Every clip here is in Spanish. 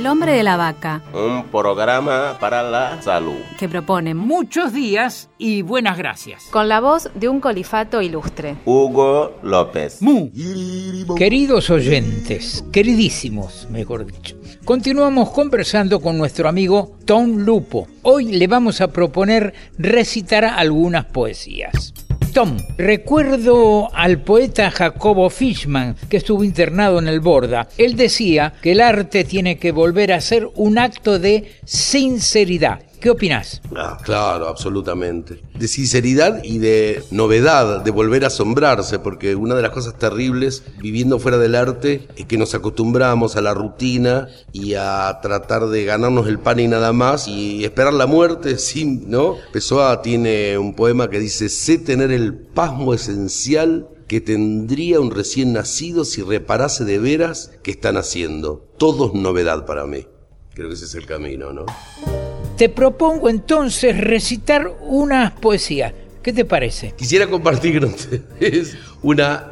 El hombre de la vaca, Un programa para la salud. que propone Muchos días y buenas gracias. Con la voz de un colifato ilustre. Hugo López. Mu. Queridos oyentes, queridísimos, mejor dicho, continuamos conversando con nuestro amigo Tom Lupo. Hoy le vamos a proponer recitar algunas poesías. Tom, recuerdo al poeta Jacobo Fishman, que estuvo internado en el Borda. Él decía que el arte tiene que volver a ser un acto de sinceridad. ¿Qué opinas? Ah, claro, absolutamente. De sinceridad y de novedad, de volver a asombrarse, porque una de las cosas terribles viviendo fuera del arte es que nos acostumbramos a la rutina y a tratar de ganarnos el pan y nada más y esperar la muerte sin, ¿no? Pessoa tiene un poema que dice, sé tener el pasmo esencial que tendría un recién nacido si reparase de veras que están haciendo. Todo es novedad para mí. Creo que ese es el camino, ¿no? Te propongo entonces recitar unas poesías. ¿Qué te parece? Quisiera compartir con ustedes una,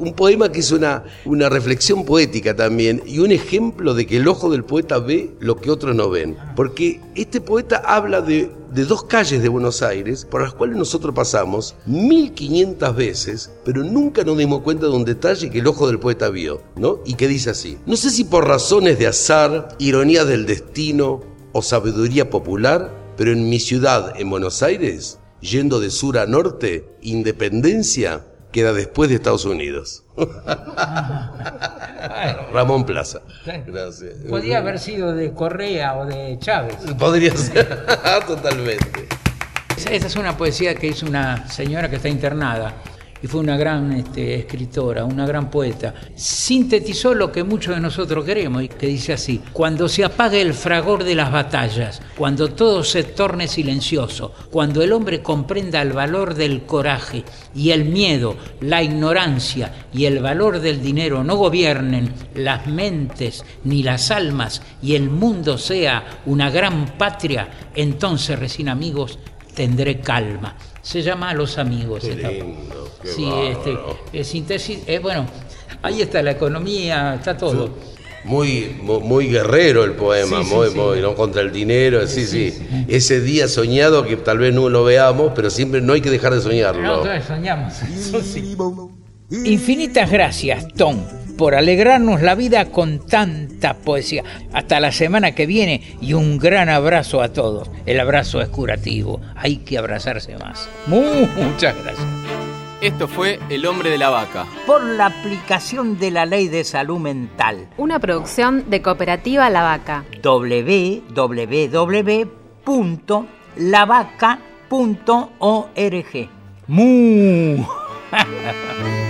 un poema que es una, una reflexión poética también y un ejemplo de que el ojo del poeta ve lo que otros no ven. Porque este poeta habla de, de dos calles de Buenos Aires por las cuales nosotros pasamos 1500 veces, pero nunca nos dimos cuenta de un detalle que el ojo del poeta vio, ¿no? Y que dice así: No sé si por razones de azar, ironía del destino o sabiduría popular, pero en mi ciudad, en Buenos Aires, yendo de sur a norte, independencia queda después de Estados Unidos. Ramón Plaza. Gracias. Podría haber sido de Correa o de Chávez. Podría ser. Totalmente. Esta es una poesía que hizo una señora que está internada y fue una gran este, escritora, una gran poeta. Sintetizó lo que muchos de nosotros queremos y que dice así, cuando se apague el fragor de las batallas, cuando todo se torne silencioso, cuando el hombre comprenda el valor del coraje y el miedo, la ignorancia y el valor del dinero no gobiernen las mentes ni las almas y el mundo sea una gran patria, entonces recién amigos tendré calma. Se llama a los amigos. Qué lindo, qué sí, bárbaro. este, eh, síntesis, eh, bueno, ahí está la economía, está todo. Muy, mu- muy guerrero el poema, Sí, sí, muy, sí. muy, ¿no? Contra el dinero, sí, sí, Ese día soñado que tal vez no lo veamos, pero siempre no hay que dejar de soñarlo. No, soñamos. Infinitas gracias, Tom, por alegrarnos la vida con tanta poesía. Hasta la semana que viene y un gran abrazo a todos. El abrazo es curativo, hay que abrazarse más. Muchas gracias. Esto fue El hombre de la vaca. Por la aplicación de la ley de salud mental. Una producción de Cooperativa La Vaca. www.lavaca.org. ¡Mu!